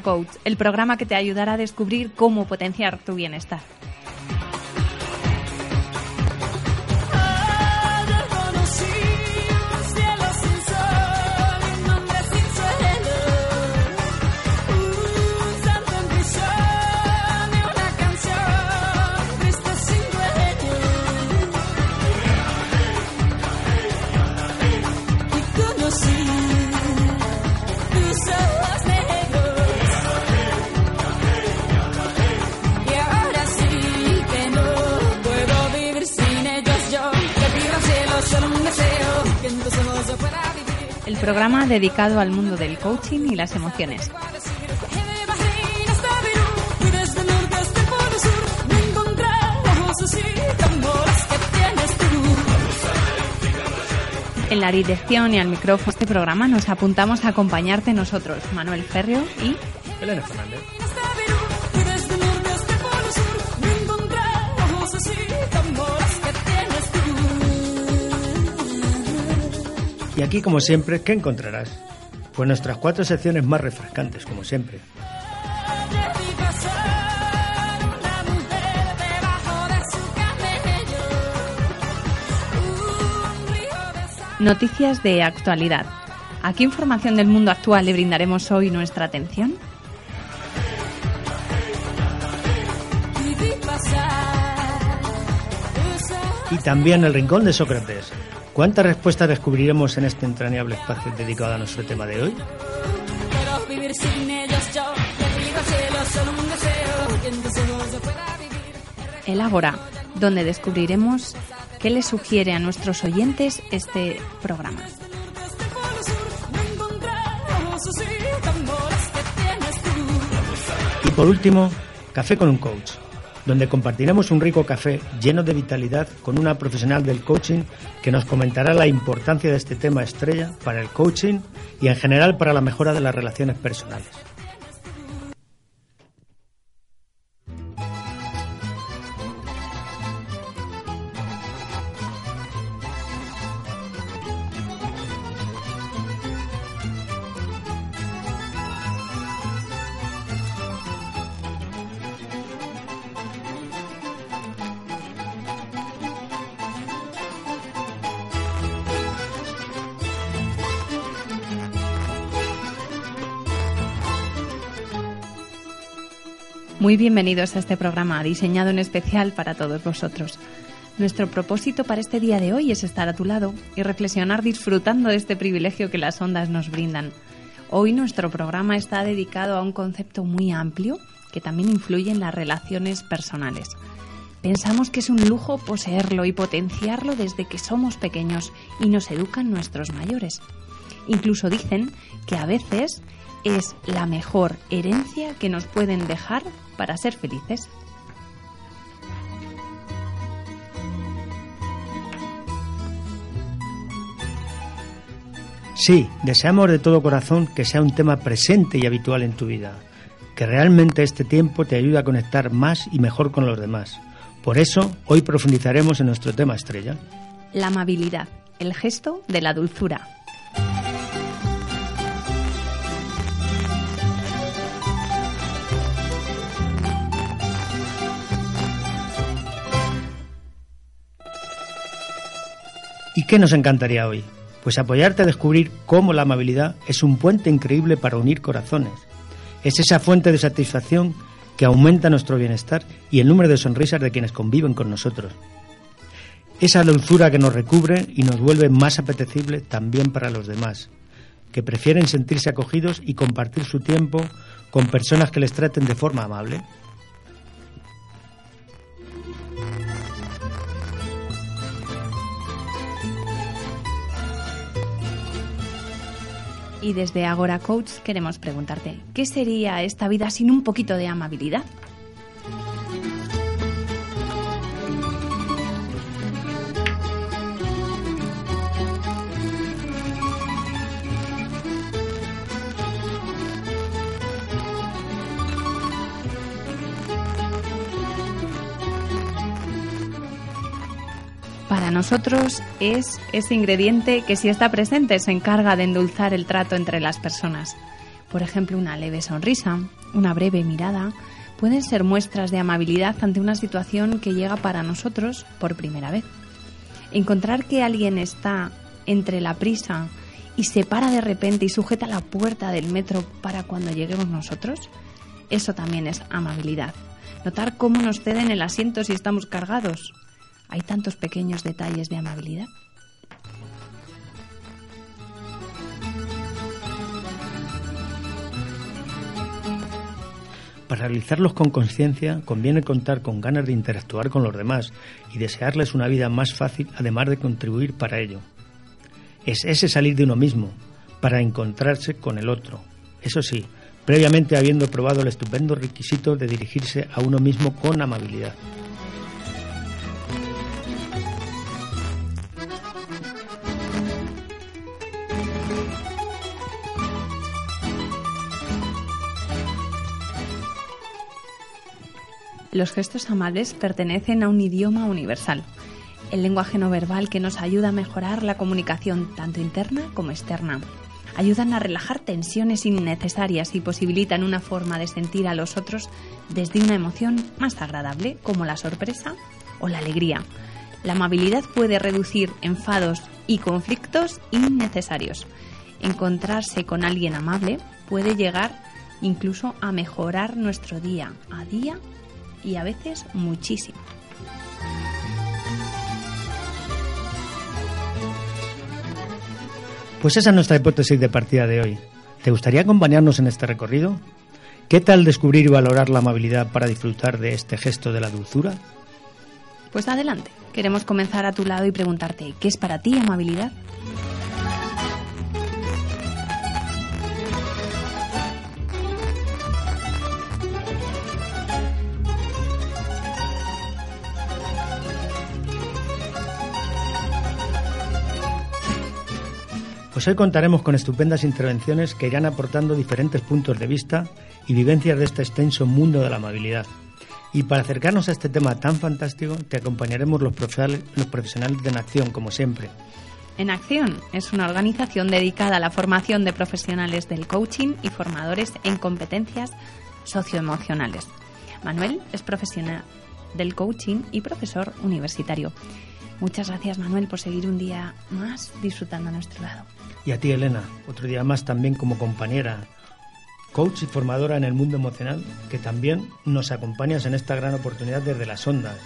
Coach, el programa que te ayudará a descubrir cómo potenciar tu bienestar. Programa dedicado al mundo del coaching y las emociones. En la dirección y al micrófono de este programa nos apuntamos a acompañarte nosotros, Manuel Ferrio y Elena Fernández. Y aquí, como siempre, ¿qué encontrarás? Pues nuestras cuatro secciones más refrescantes, como siempre. Noticias de actualidad. ¿A qué información del mundo actual le brindaremos hoy nuestra atención? Y también el Rincón de Sócrates. ¿Cuántas respuestas descubriremos en este entrañable espacio dedicado a nuestro tema de hoy? Quiero vivir sin ellos yo, le pido al cielo solo un deseo, que en tus ojos yo pueda vivir. El Ágora, donde descubriremos qué le sugiere a nuestros oyentes este programa. Tú. Y por último, Café con un Coach, donde compartiremos un rico café lleno de vitalidad con una profesional del coaching que nos comentará la importancia de este tema estrella para el coaching y en general para la mejora de las relaciones personales. Muy bienvenidos a este programa diseñado en especial para todos vosotros. Nuestro propósito para este día de hoy es estar a tu lado y reflexionar disfrutando de este privilegio que las ondas nos brindan. Hoy nuestro programa está dedicado a un concepto muy amplio que también influye en las relaciones personales. Pensamos que es un lujo poseerlo y potenciarlo desde que somos pequeños y nos educan nuestros mayores. Incluso dicen que a veces es la mejor herencia que nos pueden dejar para ser felices. Sí, deseamos de todo corazón que sea un tema presente y habitual en tu vida, que realmente este tiempo te ayude a conectar más y mejor con los demás. Por eso, hoy profundizaremos en nuestro tema estrella. La amabilidad, el gesto de la dulzura. Qué nos encantaría hoy? Pues apoyarte a descubrir cómo la amabilidad es un puente increíble para unir corazones. Es esa fuente de satisfacción que aumenta nuestro bienestar y el número de sonrisas de quienes conviven con nosotros. Esa dulzura que nos recubre y nos vuelve más apetecible también para los demás, que prefieren sentirse acogidos y compartir su tiempo con personas que les traten de forma amable. Y desde Agora Coach queremos preguntarte, ¿qué sería esta vida sin un poquito de amabilidad? Para nosotros es ese ingrediente que si está presente se encarga de endulzar el trato entre las personas. Por ejemplo, una leve sonrisa, una breve mirada, pueden ser muestras de amabilidad ante una situación que llega para nosotros por primera vez. Encontrar que alguien está entre la prisa y se para de repente y sujeta la puerta del metro para cuando lleguemos nosotros, eso también es amabilidad. Notar cómo nos ceden el asiento si estamos cargados, hay tantos pequeños detalles de amabilidad. Para realizarlos con conciencia conviene contar con ganas de interactuar con los demás y desearles una vida más fácil, además de contribuir para ello. Es ese salir de uno mismo para encontrarse con el otro. Eso sí, previamente habiendo probado el estupendo requisito de dirigirse a uno mismo con amabilidad. Los gestos amables pertenecen a un idioma universal, el lenguaje no verbal que nos ayuda a mejorar la comunicación tanto interna como externa. Ayudan a relajar tensiones innecesarias y posibilitan una forma de sentir a los otros desde una emoción más agradable, como la sorpresa o la alegría. La amabilidad puede reducir enfados y conflictos innecesarios. Encontrarse con alguien amable puede llegar incluso a mejorar nuestro día a día y a veces muchísimo. Pues esa es nuestra hipótesis de partida de hoy. ¿Te gustaría acompañarnos en este recorrido? ¿Qué tal descubrir y valorar la amabilidad para disfrutar de este gesto de la dulzura? Pues adelante, queremos comenzar a tu lado y preguntarte, ¿qué es para ti amabilidad? Pues hoy contaremos con estupendas intervenciones que irán aportando diferentes puntos de vista y vivencias de este extenso mundo de la amabilidad. Y para acercarnos a este tema tan fantástico, te acompañaremos los los profesionales de En Acción, como siempre. En Acción es una organización dedicada a la formación de profesionales del coaching y formadores en competencias socioemocionales. Manuel es profesional del coaching y profesor universitario. Muchas gracias Manuel por seguir un día más disfrutando a nuestro lado. Y a ti, Elena, otro día más también como compañera, coach y formadora en el mundo emocional, que también nos acompañas en esta gran oportunidad desde las ondas.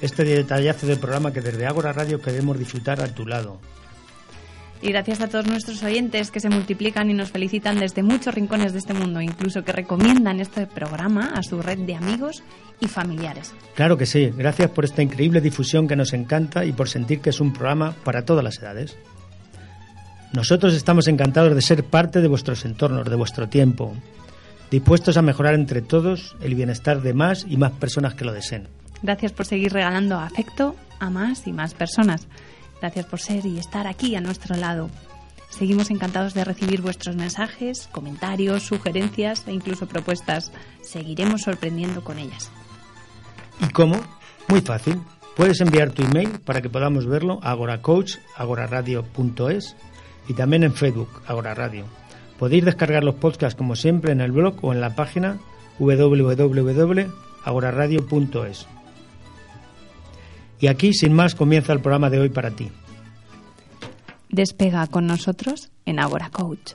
Este detallazo del programa que desde Ágora Radio queremos disfrutar a tu lado. Y gracias a todos nuestros oyentes que se multiplican y nos felicitan desde muchos rincones de este mundo, incluso que recomiendan este programa a su red de amigos y familiares. Claro que sí, gracias por esta increíble difusión que nos encanta y por sentir que es un programa para todas las edades. Nosotros estamos encantados de ser parte de vuestros entornos, de vuestro tiempo, dispuestos a mejorar entre todos el bienestar de más y más personas que lo deseen. Gracias por seguir regalando afecto a más y más personas. Gracias por ser y estar aquí a nuestro lado. Seguimos encantados de recibir vuestros mensajes, comentarios, sugerencias e incluso propuestas. Seguiremos sorprendiendo con ellas. ¿Y cómo? Muy fácil. Puedes enviar tu email para que podamos verlo a agoracoach, agoraradio.es y también en Facebook, Agora Radio. Podéis descargar los podcasts como siempre en el blog o en la página www.agoraradio.es. Y aquí, sin más, comienza el programa de hoy para ti. Despega con nosotros en Agora Coach.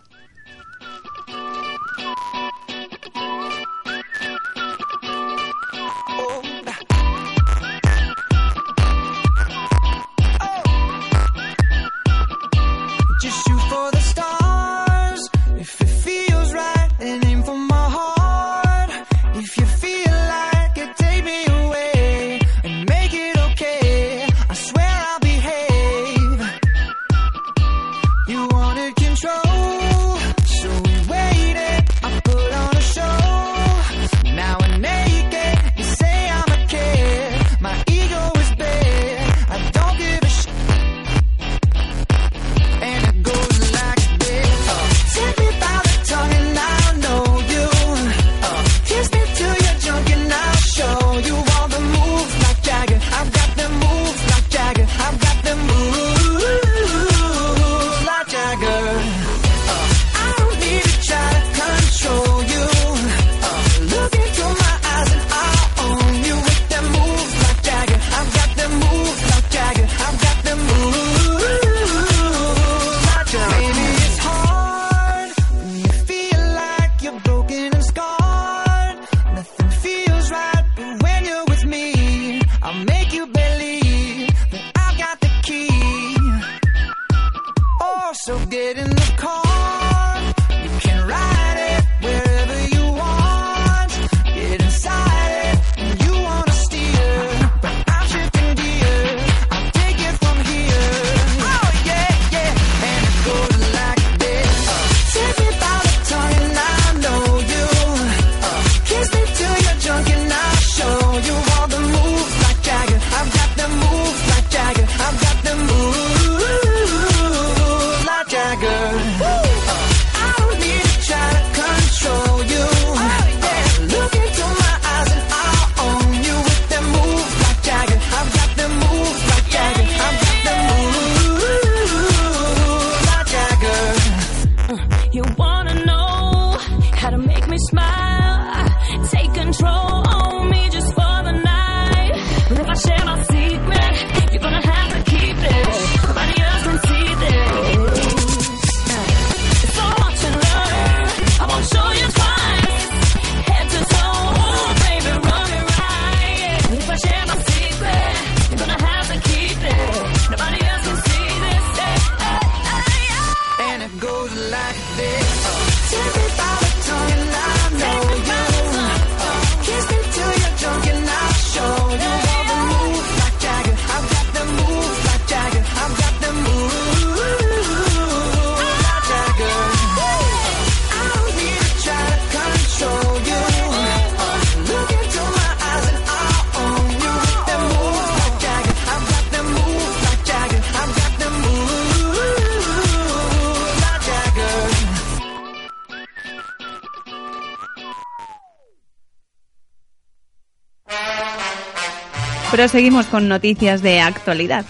Proseguimos con noticias de actualidad.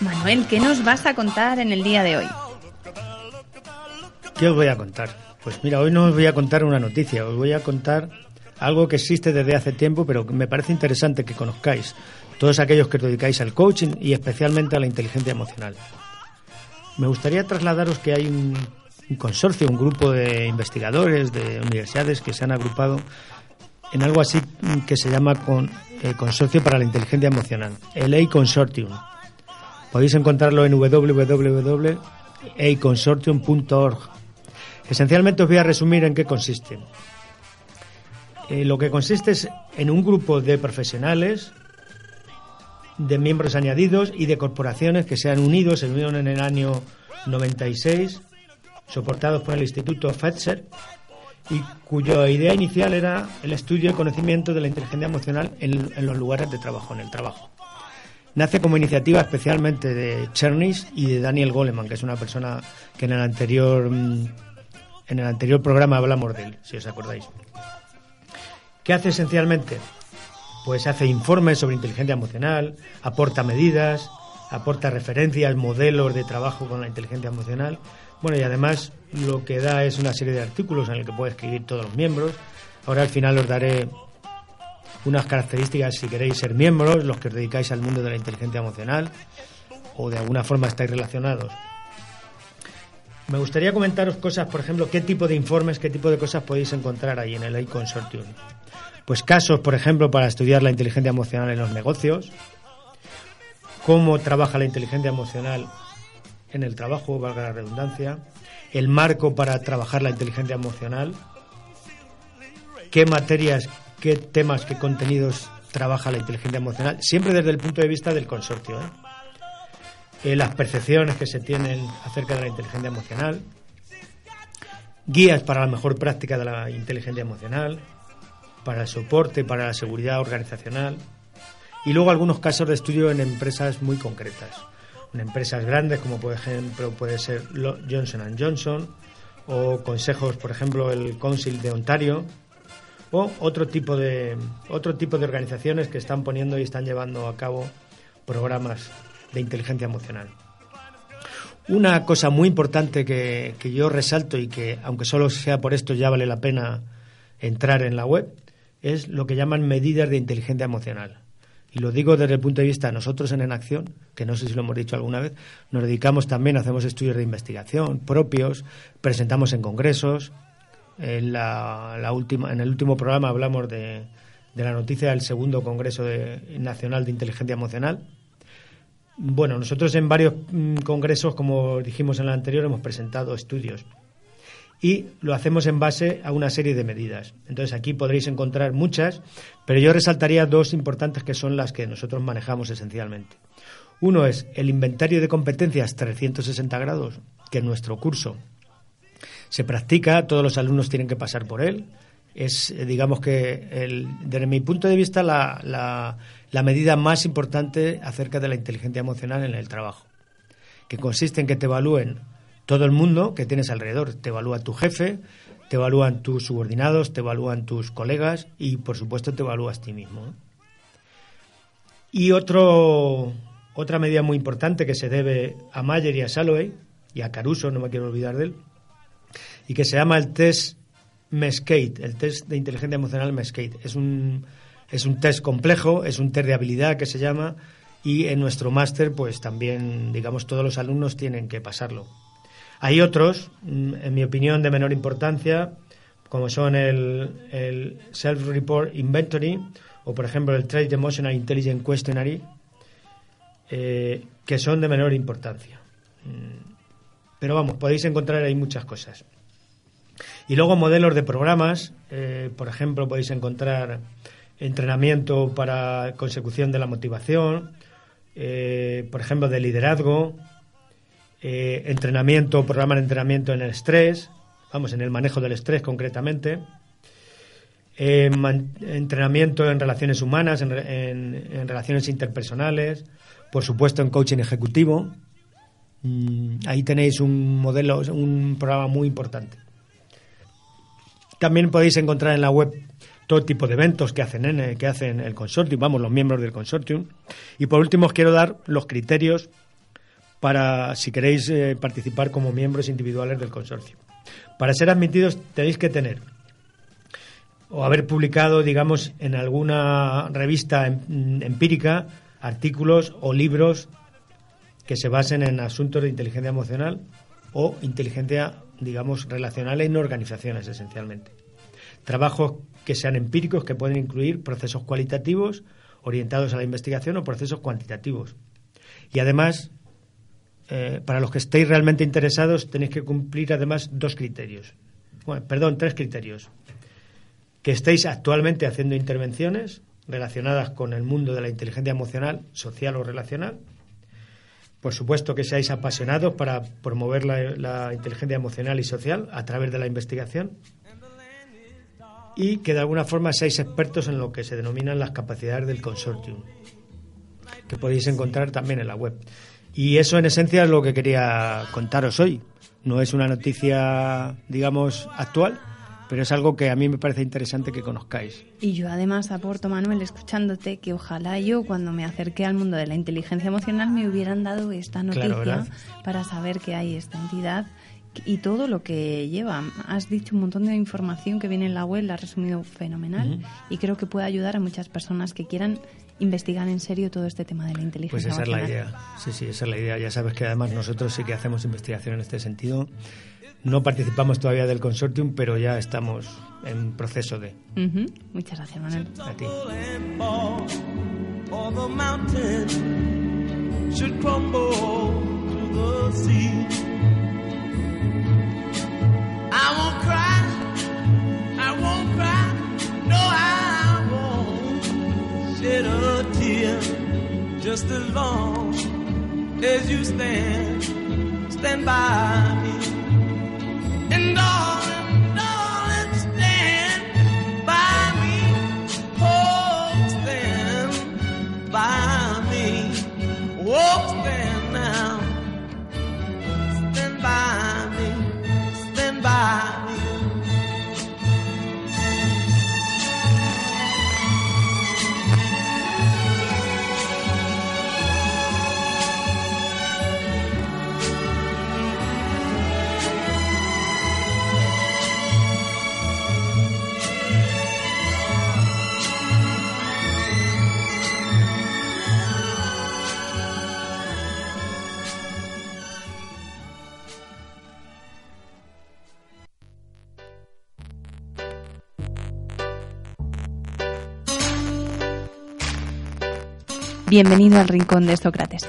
Manuel, ¿qué nos vas a contar en el día de hoy? ¿Qué os voy a contar? Pues mira, hoy no os voy a contar una noticia, os voy a contar algo que existe desde hace tiempo, pero que me parece interesante que conozcáis, todos aquellos que os dedicáis al coaching y especialmente a la inteligencia emocional. Me gustaría trasladaros que hay un, un consorcio, un grupo de investigadores de universidades que se han agrupado en algo así que se llama con, eh, Consorcio para la Inteligencia Emocional, el EI Consortium. Podéis encontrarlo en www.eiconsortium.org. Esencialmente os voy a resumir en qué consiste. Eh, lo que consiste es en un grupo de profesionales, de miembros añadidos y de corporaciones que se han unido, se unieron en el año 96, soportados por el Instituto Fetzer, y cuya idea inicial era el estudio y conocimiento de la inteligencia emocional en, en los lugares de trabajo, en el trabajo. Nace como iniciativa especialmente de Chernis y de Daniel Goleman, que es una persona que en el anterior mm, en el anterior programa hablamos de él, si os acordáis. ¿Qué hace esencialmente? Pues hace informes sobre inteligencia emocional, aporta medidas, aporta referencias, modelos de trabajo con la inteligencia emocional. Bueno, y además lo que da es una serie de artículos en el que puede escribir todos los miembros. Ahora al final os daré unas características si queréis ser miembros, los que os dedicáis al mundo de la inteligencia emocional o de alguna forma estáis relacionados. Me gustaría comentaros cosas, por ejemplo, qué tipo de informes, qué tipo de cosas podéis encontrar ahí en el AI Consortium. Pues casos, por ejemplo, para estudiar la inteligencia emocional en los negocios, cómo trabaja la inteligencia emocional en el trabajo, valga la redundancia, el marco para trabajar la inteligencia emocional, qué materias, qué temas, qué contenidos trabaja la inteligencia emocional, siempre desde el punto de vista del consorcio. ¿eh? Eh, las percepciones que se tienen acerca de la inteligencia emocional, guías para la mejor práctica de la inteligencia emocional, para el soporte, para la seguridad organizacional y luego algunos casos de estudio en empresas muy concretas. En empresas grandes como por ejemplo puede ser Johnson Johnson o consejos, por ejemplo, el Council de Ontario o otro tipo de otro tipo de organizaciones que están poniendo y están llevando a cabo programas de inteligencia emocional. Una cosa muy importante que, que yo resalto y que, aunque solo sea por esto, ya vale la pena entrar en la web, es lo que llaman medidas de inteligencia emocional. Y lo digo desde el punto de vista, nosotros en En Acción, que no sé si lo hemos dicho alguna vez, nos dedicamos también, hacemos estudios de investigación propios, presentamos en congresos. En, la última, en el último programa hablamos de, de la noticia del segundo Congreso de- Nacional de Inteligencia Emocional. Bueno, nosotros en varios mm, congresos, como dijimos en la anterior, hemos presentado estudios y lo hacemos en base a una serie de medidas. Entonces aquí podréis encontrar muchas, pero yo resaltaría dos importantes que son las que nosotros manejamos esencialmente. Uno es el inventario de competencias 360 grados, que en nuestro curso se practica, todos los alumnos tienen que pasar por él. Es, eh, digamos que, el- desde mi punto de vista, la, la- la medida más importante acerca de la inteligencia emocional en el trabajo, que consiste en que te evalúen todo el mundo que tienes alrededor. Te evalúa tu jefe, te evalúan tus subordinados, te evalúan tus colegas y, por supuesto, te evalúas ti mismo. Y otro, otra medida muy importante que se debe a Mayer y a Salloway, y a Caruso, no me quiero olvidar de él, y que se llama el test Mescate, el test de inteligencia emocional Mescate. Es un, es un test complejo, es un test de habilidad que se llama, y en nuestro máster, pues también, digamos, todos los alumnos tienen que pasarlo. Hay otros, mm, en mi opinión, de menor importancia, como son el, el Self-Report Inventory o, por ejemplo, el Trade Emotional Intelligence Questionary, eh, que son de menor importancia. Mm, Pero vamos, podéis encontrar ahí muchas cosas. Y luego modelos de programas, eh, por ejemplo, podéis encontrar entrenamiento para consecución de la motivación, eh, por ejemplo, de liderazgo, eh, entrenamiento, programa de entrenamiento en el estrés, vamos, en el manejo del estrés concretamente, eh, entrenamiento en relaciones humanas, en relaciones interpersonales, por supuesto en coaching ejecutivo. Mm, ahí tenéis un modelo, un programa muy importante. También podéis encontrar en la web todo tipo de eventos que hacen, en- que hacen el consortium, vamos, los miembros del consortium. Y por último os quiero dar los criterios para si queréis eh, participar como miembros individuales del consorcio. Para ser admitidos tenéis que tener o haber publicado, digamos, en alguna revista em- empírica artículos o libros que se basen en asuntos de inteligencia emocional o inteligencia, digamos, relacional en organizaciones, esencialmente. Trabajos que sean empíricos, que pueden incluir procesos cualitativos orientados a la investigación o procesos cuantitativos. Y además, eh, para los que estéis realmente interesados, tenéis que cumplir además dos criterios. Bueno, perdón, tres criterios. Que estéis actualmente haciendo intervenciones relacionadas con el mundo de la inteligencia emocional, social o relacional. Por supuesto que seáis apasionados para promover la, la inteligencia emocional y social a través de la investigación. Y que de alguna forma seáis expertos en lo que se denominan las capacidades del consortium, que podéis encontrar también en la web. Y eso en esencia es lo que quería contaros hoy. No es una noticia, digamos, actual, pero es algo que a mí me parece interesante que conozcáis. Y yo además aporto, Manuel, escuchándote, que ojalá yo cuando me acerqué al mundo de la inteligencia emocional me hubieran dado esta noticia para saber que hay esta entidad y todo lo que lleva. Has dicho un montón de información que viene en la web, la has resumido fenomenal y creo que puede ayudar a muchas personas que quieran investigar en serio todo este tema de la Pues inteligencia esa es la idea. Sí, sí, esa es la idea. Ya sabes que además nosotros sí que hacemos investigación en este sentido. No participamos todavía del consortium, pero ya estamos en proceso de. Ujú. Muchas gracias, Manuel. A ti. should crumble to the sea. Just as long as you stand, stand by me. And darling, Bienvenido al rincón de Sócrates.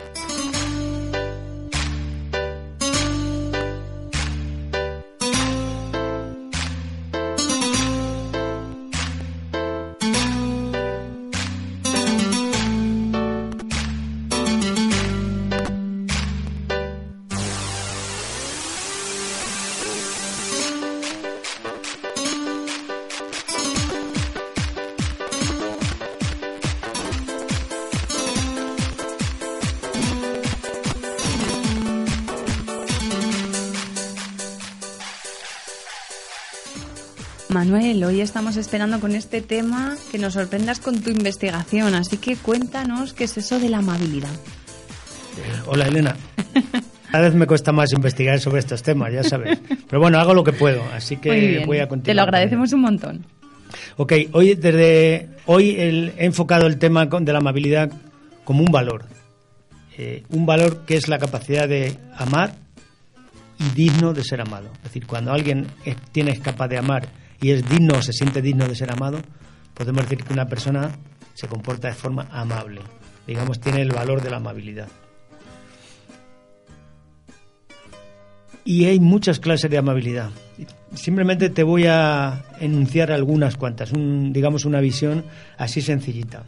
Manuel, hoy estamos esperando con este tema que nos sorprendas con tu investigación, así que cuéntanos qué es eso de la amabilidad. Hola, Elena. Cada vez me cuesta más investigar sobre estos temas, ya sabes. Pero bueno, hago lo que puedo, así que voy a continuar. te lo agradecemos un montón. Ok, hoy, desde, hoy el- he enfocado el tema de la amabilidad como un valor. Eh, un valor que es la capacidad de amar y digno de ser amado. Es decir, cuando alguien es, tiene, es capaz de amar y es digno se siente digno de ser amado, podemos decir que una persona se comporta de forma amable. Digamos, tiene el valor de la amabilidad. Y hay muchas clases de amabilidad. Simplemente te voy a enunciar algunas cuantas, un- digamos una visión así sencillita.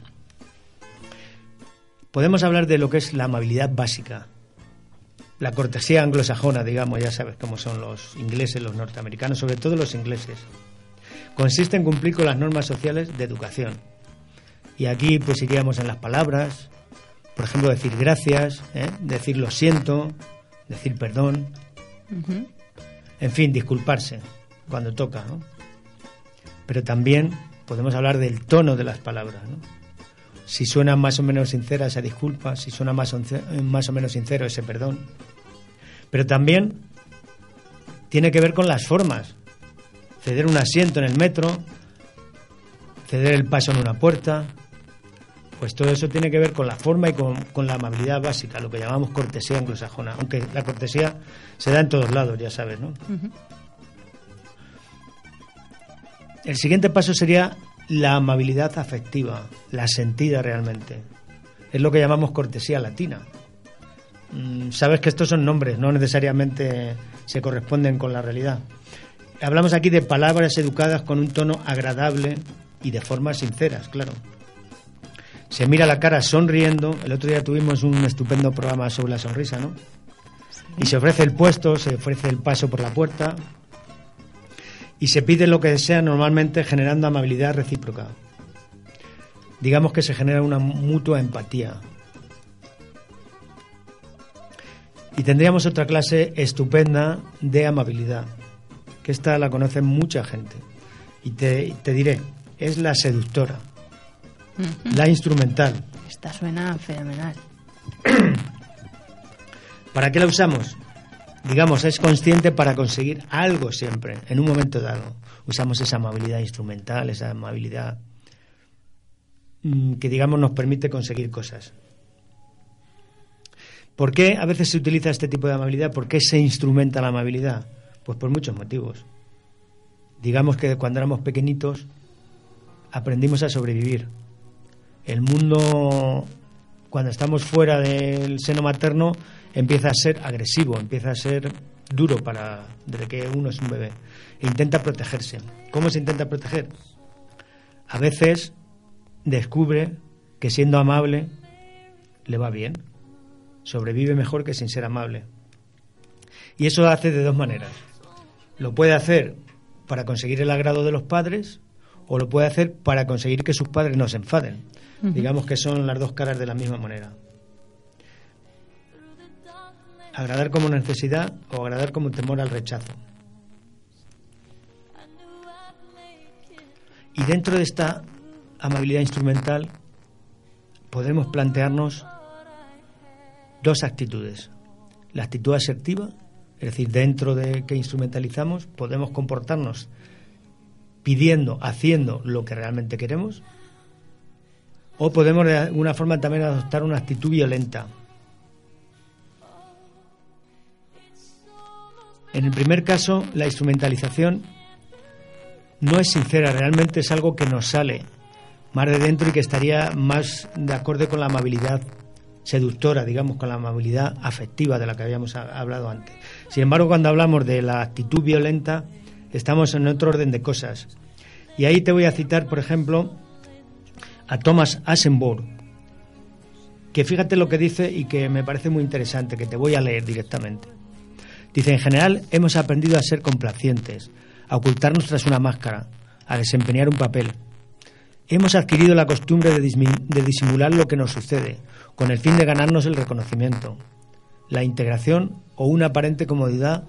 Podemos hablar de lo que es la amabilidad básica, la cortesía anglosajona, digamos, ya sabes cómo son los ingleses, los norteamericanos, sobre todo los ingleses. Consiste en cumplir con las normas sociales de educación. Y aquí pues iríamos en las palabras, por ejemplo, decir gracias, ¿eh? decir lo siento, decir perdón, en fin, disculparse cuando toca, ¿no? Pero también podemos hablar del tono de las palabras. ¿no? Si suena más o menos sincera esa disculpa, si suena más o, más o menos sincero ese perdón. Pero también tiene que ver con las formas. Ceder un asiento en el metro, ceder el paso en una puerta, pues todo eso tiene que ver con la forma y con, con, la amabilidad básica, lo que llamamos cortesía anglosajona, aunque la cortesía se da en todos lados, ya sabes, ¿no? El siguiente paso sería la amabilidad afectiva, la sentida realmente. Es lo que llamamos cortesía latina. Mm, Sabes que estos son nombres, no necesariamente se corresponden con la realidad. Hablamos aquí de palabras educadas con un tono agradable y de formas sinceras, claro. Se mira la cara sonriendo. El otro día tuvimos un estupendo programa sobre la sonrisa, ¿no? Y se ofrece el puesto, se ofrece el paso por la puerta, y se pide lo que desea normalmente generando amabilidad recíproca. Digamos que se genera una mutua empatía. Y tendríamos otra clase estupenda de amabilidad, que esta la conoce mucha gente. Y te, te diré, es la seductora, la instrumental. Esta suena fenomenal. ¿Para qué la usamos? digamos, es consciente para conseguir algo siempre, en un momento dado. Usamos esa amabilidad instrumental, esa amabilidad mm, que, digamos, nos permite conseguir cosas. ¿Por qué a veces se utiliza este tipo de amabilidad? ¿Por qué se instrumenta la amabilidad? Pues por muchos motivos. Digamos que cuando éramos pequeñitos aprendimos a sobrevivir. El mundo, cuando estamos fuera del seno materno, empieza a ser agresivo, empieza a ser duro para desde que uno es un bebé. Intenta protegerse. ¿Cómo se intenta proteger? A veces descubre que siendo amable le va bien. Sobrevive mejor que sin ser amable. Y eso lo hace de dos maneras. Lo puede hacer para conseguir el agrado de los padres o lo puede hacer para conseguir que sus padres no se enfaden. Digamos que son las dos caras de la misma moneda agradar como necesidad o agradar como temor al rechazo. Y dentro de esta amabilidad instrumental podemos plantearnos dos actitudes. La actitud asertiva, es decir, dentro de que instrumentalizamos, podemos comportarnos pidiendo, haciendo lo que realmente queremos, o podemos de alguna forma también adoptar una actitud violenta, En el primer caso, la instrumentalización no es sincera, realmente es algo que nos sale más de dentro y que estaría más de acorde con la amabilidad seductora, digamos, con la amabilidad afectiva de la que habíamos hablado antes. Sin embargo, cuando hablamos de la actitud violenta, estamos en otro orden de cosas. Y ahí te voy a citar, por ejemplo, a Thomas Asenborg, que fíjate lo que dice y que me parece muy interesante, que te voy a leer directamente. Dice, en general hemos aprendido a ser complacientes, a ocultarnos tras una máscara, a desempeñar un papel. Hemos adquirido la costumbre de, de disimular lo que nos sucede, con el fin de ganarnos el reconocimiento, la integración o una aparente comodidad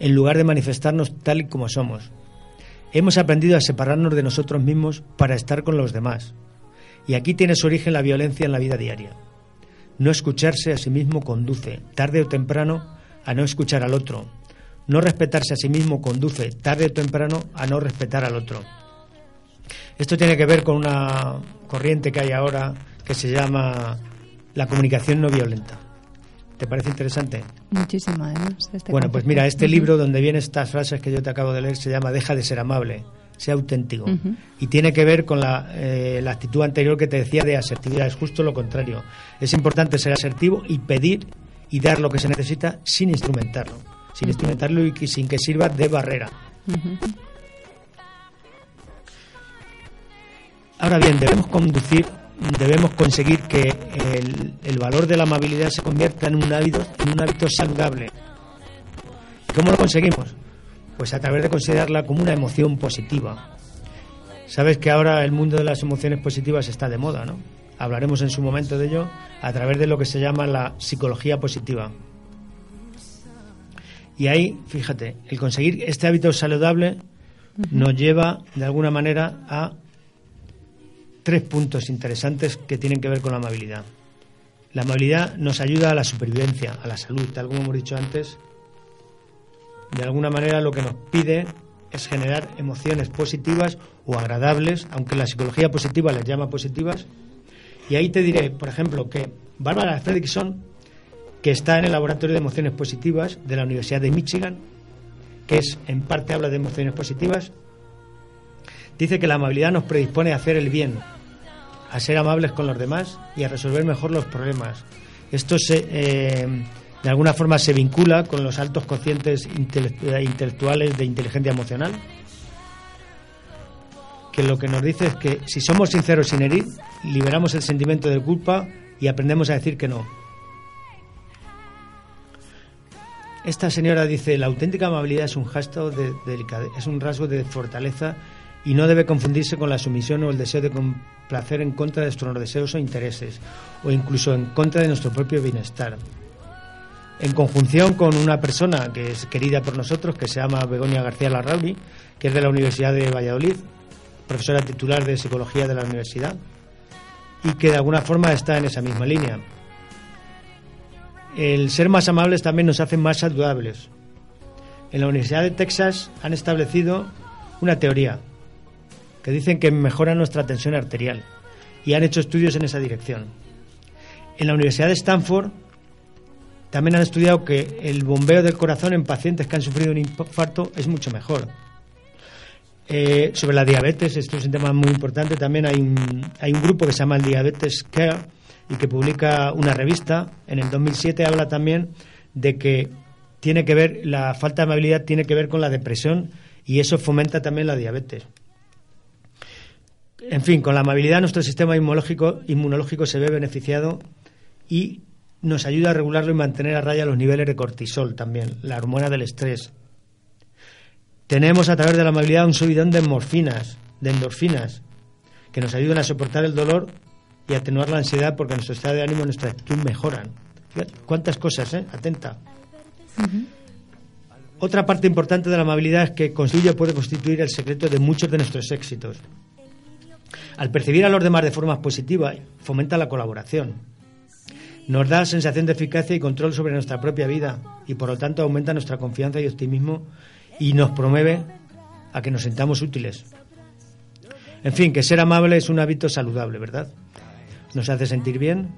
en lugar de manifestarnos tal y como somos. Hemos aprendido a separarnos de nosotros mismos para estar con los demás. Y aquí tiene su origen la violencia en la vida diaria. No escucharse a sí mismo conduce, tarde o temprano, a no escuchar al otro. No respetarse a sí mismo conduce tarde o temprano a no respetar al otro. Esto tiene que ver con una corriente que hay ahora que se llama la comunicación no violenta. ¿Te parece interesante? Muchísimo, además. Este bueno, pues mira, este libro donde vienen estas frases que yo te acabo de leer se llama Deja de ser amable, sea auténtico. Y tiene que ver con la, eh, la actitud anterior que te decía de asertividad, es justo lo contrario. Es importante ser asertivo y pedir y dar lo que se necesita sin instrumentarlo, sin instrumentarlo y que- sin que sirva de barrera. Ahora bien, debemos conducir, debemos conseguir que el, valor de la amabilidad se convierta en un hábito, en un hábito saludable. ¿Y ¿Cómo lo conseguimos? Pues a través de considerarla como una emoción positiva. Sabes que ahora el mundo de las emociones positivas está de moda, ¿no? Hablaremos en su momento de ello a través de lo que se llama la psicología positiva. Y ahí, fíjate, el conseguir este hábito saludable nos lleva de alguna manera a tres puntos interesantes que tienen que ver con la amabilidad. La amabilidad nos ayuda a la supervivencia, a la salud, tal como hemos dicho antes. De alguna manera lo que nos pide es generar emociones positivas o agradables, aunque la psicología positiva les llama positivas. Y ahí te diré, por ejemplo, que Bárbara Fredrickson, que está en el Laboratorio de Emociones Positivas de la Universidad de Michigan, que es en parte habla de emociones positivas, dice que la amabilidad nos predispone a hacer el bien, a ser amables con los demás y a resolver mejor los problemas. Esto se, eh, de alguna forma se vincula con los altos cocientes intelectuales de inteligencia emocional, que lo que nos dice es que si somos sinceros sin herir, liberamos el sentimiento de culpa y aprendemos a decir que no. Esta señora dice, la auténtica amabilidad es un gesto de delicadeza, es un rasgo de fortaleza y no debe confundirse con la sumisión o el deseo de complacer en contra de nuestros deseos o intereses, o incluso en contra de nuestro propio bienestar. En conjunción con una persona que es querida por nosotros, que se llama Begoña García Larrauri, que es de la Universidad de Valladolid, profesora titular de Psicología de la Universidad, y que de alguna forma está en esa misma línea. El ser más amables también nos hace más saludables. En la Universidad de Texas han establecido una teoría que dicen que mejora nuestra tensión arterial y han hecho estudios en esa dirección. En la Universidad de Stanford también han estudiado que el bombeo del corazón en pacientes que han sufrido un infarto es mucho mejor. Eh, sobre la diabetes, esto es un tema muy importante, también hay un, hay un grupo que se llama el Diabetes Care y que publica una revista. En el 2007 habla también de que tiene que ver, la falta de amabilidad tiene que ver con la depresión y eso fomenta también la diabetes. En fin, con la amabilidad nuestro sistema inmunológico, inmunológico se ve beneficiado y nos ayuda a regularlo y mantener a raya los niveles de cortisol también, la hormona del estrés. Tenemos a través de la amabilidad un subidón de morfinas, de endorfinas, que nos ayudan a soportar el dolor y atenuar la ansiedad porque nuestro estado de ánimo y nuestra actitud mejoran. cuántas cosas, ¿eh? Atenta. Otra parte importante de la amabilidad es que constituye puede constituir el secreto de muchos de nuestros éxitos. Al percibir a los demás de forma positiva, fomenta la colaboración. Nos da sensación de eficacia y control sobre nuestra propia vida y por lo tanto aumenta nuestra confianza y optimismo y nos promueve a que nos sentamos útiles. En fin, que ser amable es un hábito saludable, ¿verdad? Nos hace sentir bien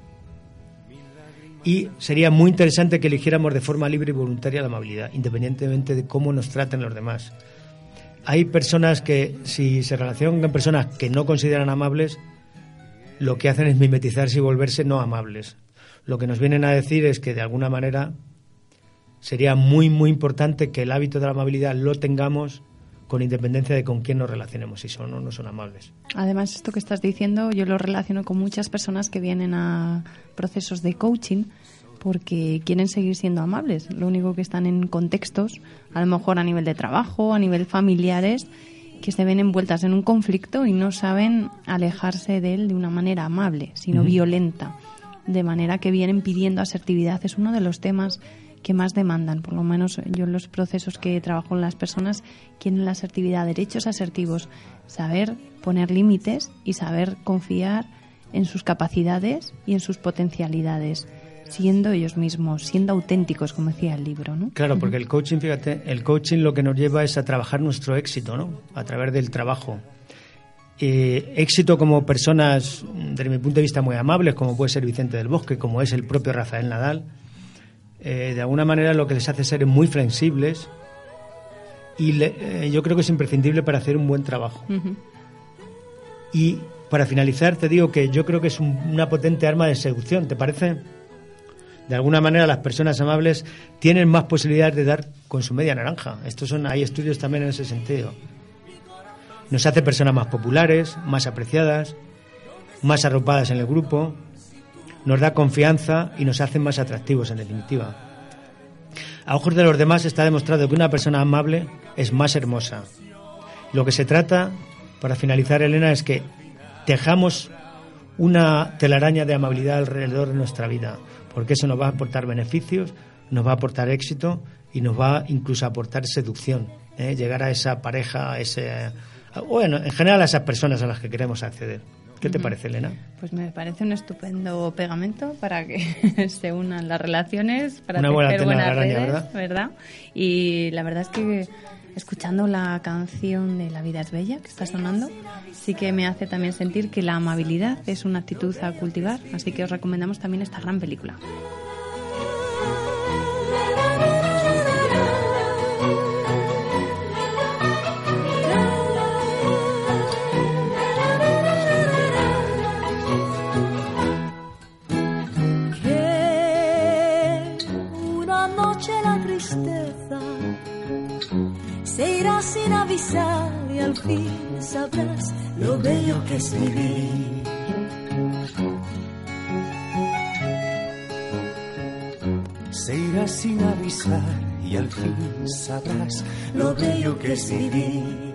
y sería muy interesante que eligiéramos de forma libre y voluntaria la amabilidad, independientemente de cómo nos traten los demás hay personas que, si se relacionan con personas que no consideran amables, lo que hacen es mimetizarse y volverse no amables. Lo que nos vienen a decir es que, de alguna manera, sería muy, muy importante que el hábito de la amabilidad lo tengamos con independencia de con quién nos relacionemos, si son o no son amables. Además, esto que estás diciendo, yo lo relaciono con muchas personas que vienen a procesos de coaching porque quieren seguir siendo amables. Lo único que están en contextos, a lo mejor a nivel de trabajo, a nivel familiares, que se ven envueltas en un conflicto y no saben alejarse de él de una manera amable, sino violenta. De manera que vienen pidiendo asertividad. Es uno de los temas que más demandan, por lo menos yo en los procesos que trabajo con las personas, quieren la asertividad, derechos asertivos, saber poner límites y saber confiar en sus capacidades y en sus potencialidades siendo ellos mismos, siendo auténticos, como decía el libro, ¿no? Claro, porque el coaching, fíjate, el coaching lo que nos lleva es a trabajar nuestro éxito, ¿no? A través del trabajo. Eh, éxito como personas, desde mi punto de vista, muy amables, como puede ser Vicente del Bosque, como es el propio Rafael Nadal. Eh, de alguna manera lo que les hace ser muy flexibles y eh, yo creo que es imprescindible para hacer un buen trabajo. Y para finalizar, te digo que yo creo que es una potente arma de seducción, ¿te parece? De alguna manera las personas amables tienen más posibilidades de dar con su media naranja. Estos son, hay estudios también en ese sentido. Nos hace personas más populares, más apreciadas, más arropadas en el grupo, nos da confianza y nos hace más atractivos en definitiva. A ojos de los demás está demostrado que una persona amable es más hermosa. Lo que se trata, para finalizar Elena, es que tejamos una telaraña de amabilidad alrededor de nuestra vida, porque eso nos va a aportar beneficios, nos va a aportar éxito y nos va incluso a aportar seducción, ¿eh? llegar a esa pareja, a ese, bueno, en general a esas personas a las que queremos acceder. ¿Qué te parece, Elena? Pues me parece un estupendo pegamento para que se unan las relaciones, para Una buena de buenas redes, ¿verdad? Y la verdad es que escuchando la canción de La vida es bella que está sonando, sí que me hace también sentir que la amabilidad es una actitud a cultivar, así que os recomendamos también esta gran película. Y al fin sabrás lo bello que es vivir. Se irá sin avisar y al fin sabrás lo bello que es vivir.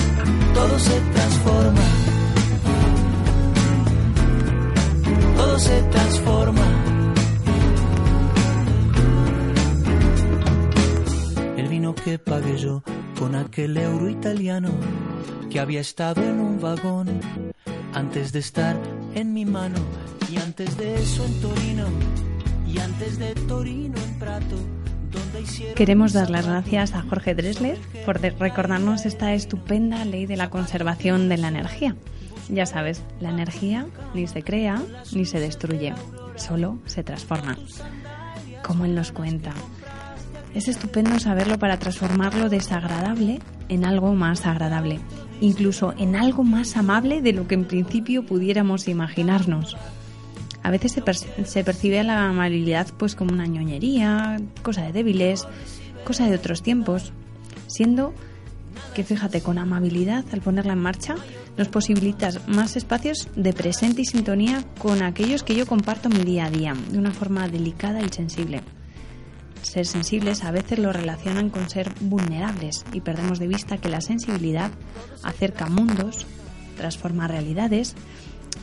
todo se transforma. todo se transforma. El vino que pagué yo con aquel euro italiano que había estado en un vagón antes de estar en mi mano y antes de eso en Torino y antes de Torino en Prato. Queremos dar las gracias a Jorge Dresler por recordarnos esta estupenda ley de la conservación de la energía. Ya sabes, la energía ni se crea ni se destruye, solo se transforma. Como él nos cuenta. Es estupendo saberlo para transformar lo desagradable en algo más agradable, incluso en algo más amable de lo que en principio pudiéramos imaginarnos. A veces se, per- se percibe la amabilidad pues como una ñoñería, cosa de débiles, cosa de otros tiempos, siendo que fíjate, con amabilidad al ponerla en marcha nos posibilitas más espacios de presente y sintonía con aquellos que yo comparto mi día a día, de una forma delicada y sensible. Ser sensibles a veces lo relacionan con ser vulnerables y perdemos de vista que la sensibilidad acerca mundos, transforma realidades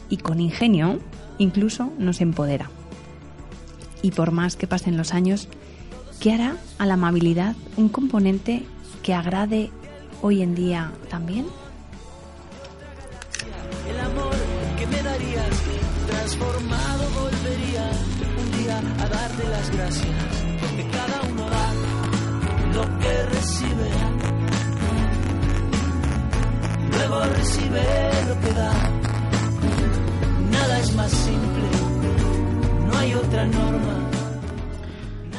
y con ingenio incluso nos empodera. Y por más que pasen los años, ¿qué hará a la amabilidad un componente que agrade hoy en día también? El amor que me darías, transformado volvería un día a darte las gracias, porque cada uno da lo que recibe, luego recibe lo que da. Es más simple, no hay otra norma.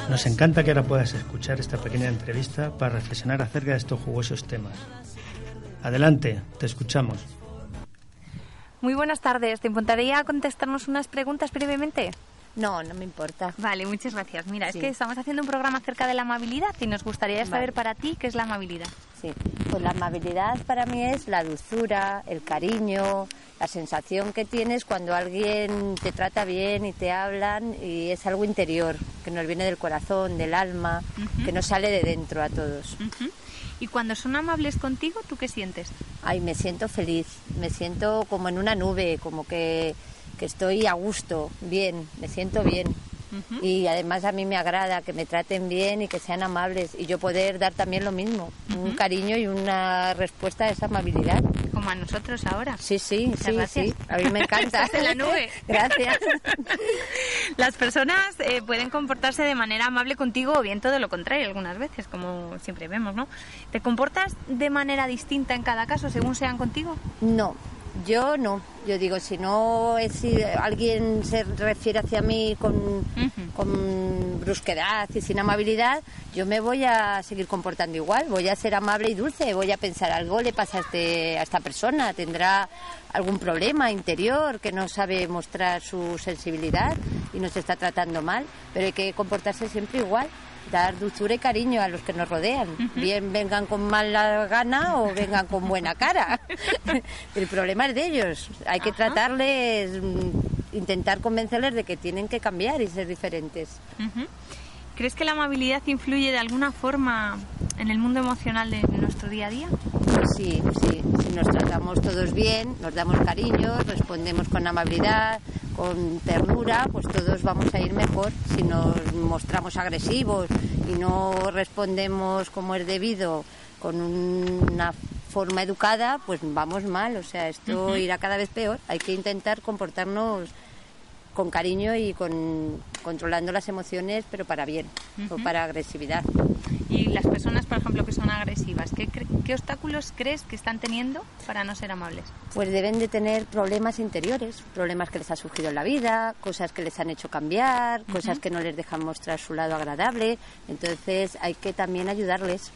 Nos encanta que ahora puedas escuchar esta pequeña entrevista para reflexionar acerca de estos jugosos temas. Adelante, te escuchamos. Muy buenas tardes. ¿Te importaría contestarnos unas preguntas brevemente? No, no me importa. Vale, muchas gracias. Mira, Sí. es que estamos haciendo un programa acerca de la amabilidad y nos gustaría saber Vale. para ti qué es la amabilidad. Sí, pues la amabilidad para mí es la dulzura, el cariño, la sensación que tienes cuando alguien te trata bien y te hablan y es algo interior, que nos viene del corazón, del alma, que nos sale de dentro a todos. Y cuando son amables contigo, ¿tú qué sientes? Ay, me siento feliz, me siento como en una nube, como que, que estoy a gusto, bien, me siento bien. Y además a mí me agrada que me traten bien y que sean amables y yo poder dar también lo mismo, un cariño y una respuesta a esa amabilidad. Como a nosotros ahora. Sí, sí, Muchas sí, gracias. sí, a mí me encanta. Estás en la nube. Gracias. Las personas eh, pueden comportarse de manera amable contigo o bien todo lo contrario algunas veces, como siempre vemos, ¿no? ¿Te comportas de manera distinta en cada caso según sean contigo? No, yo no. Yo digo, si no es si alguien se refiere hacia mí con, con brusquedad y sin amabilidad, yo me voy a seguir comportando igual. Voy a ser amable y dulce. Voy a pensar, algo le pasa a, este, a esta persona. Tendrá algún problema interior que no sabe mostrar su sensibilidad y nos está tratando mal. Pero hay que comportarse siempre igual dar dulzura y cariño a los que nos rodean. Bien vengan con mala gana o vengan con buena cara. El problema es de ellos. Hay que tratarles, mm, intentar convencerles de que tienen que cambiar y ser diferentes. ¿Crees que la amabilidad influye de alguna forma en el mundo emocional de nuestro día a día? Sí, sí. Si nos tratamos todos bien, nos damos cariño, respondemos con amabilidad, con ternura, pues todos vamos a ir mejor. Si nos mostramos agresivos y no respondemos como es debido, con una forma educada, pues vamos mal. O sea, esto irá cada vez peor. Hay que intentar comportarnos con cariño y con controlando las emociones, pero para bien, o para agresividad. Y las personas, por ejemplo, que son agresivas, ¿qué, qué obstáculos crees que están teniendo para no ser amables? Pues deben de tener problemas interiores, problemas que les ha surgido en la vida, cosas que les han hecho cambiar, cosas que no les dejan mostrar su lado agradable. Entonces hay que también ayudarles,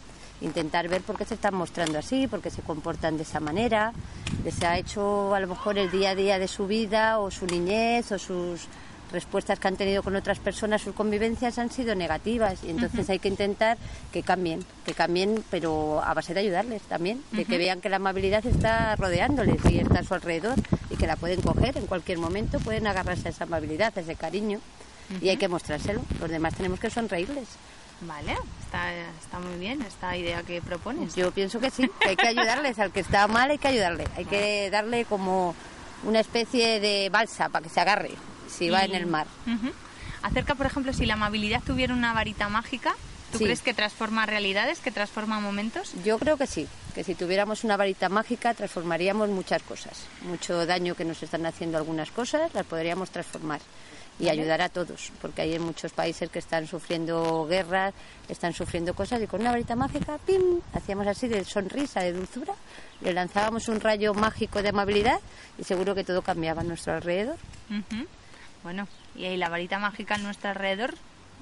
intentar ver por qué se están mostrando así, por qué se comportan de esa manera. Les ha hecho a lo mejor el día a día de su vida o su niñez o sus respuestas que han tenido con otras personas, sus convivencias han sido negativas y entonces hay que intentar que cambien, que cambien, pero a base de ayudarles también, de que vean que la amabilidad está rodeándoles y está a su alrededor y que la pueden coger en cualquier momento, pueden agarrarse a esa amabilidad, a ese cariño y hay que mostrárselo. Los demás tenemos que sonreírles. Vale, está, está muy bien esta idea que propones. Yo pienso que sí, que hay que ayudarles, al que está mal hay que ayudarle, hay que darle como una especie de balsa para que se agarre si va en el mar. Acerca, por ejemplo, si la amabilidad tuviera una varita mágica, ¿tú Sí. crees que transforma realidades, que transforma momentos? Yo creo que sí, que si tuviéramos una varita mágica transformaríamos muchas cosas. Mucho daño que nos están haciendo algunas cosas las podríamos transformar y ayudar a todos, porque hay muchos países que están sufriendo guerras, están sufriendo cosas y con una varita mágica, ¡pim!, hacíamos así de sonrisa, de dulzura, le lanzábamos un rayo mágico de amabilidad y seguro que todo cambiaba a nuestro alrededor. Bueno, y ahí la varita mágica a nuestro alrededor,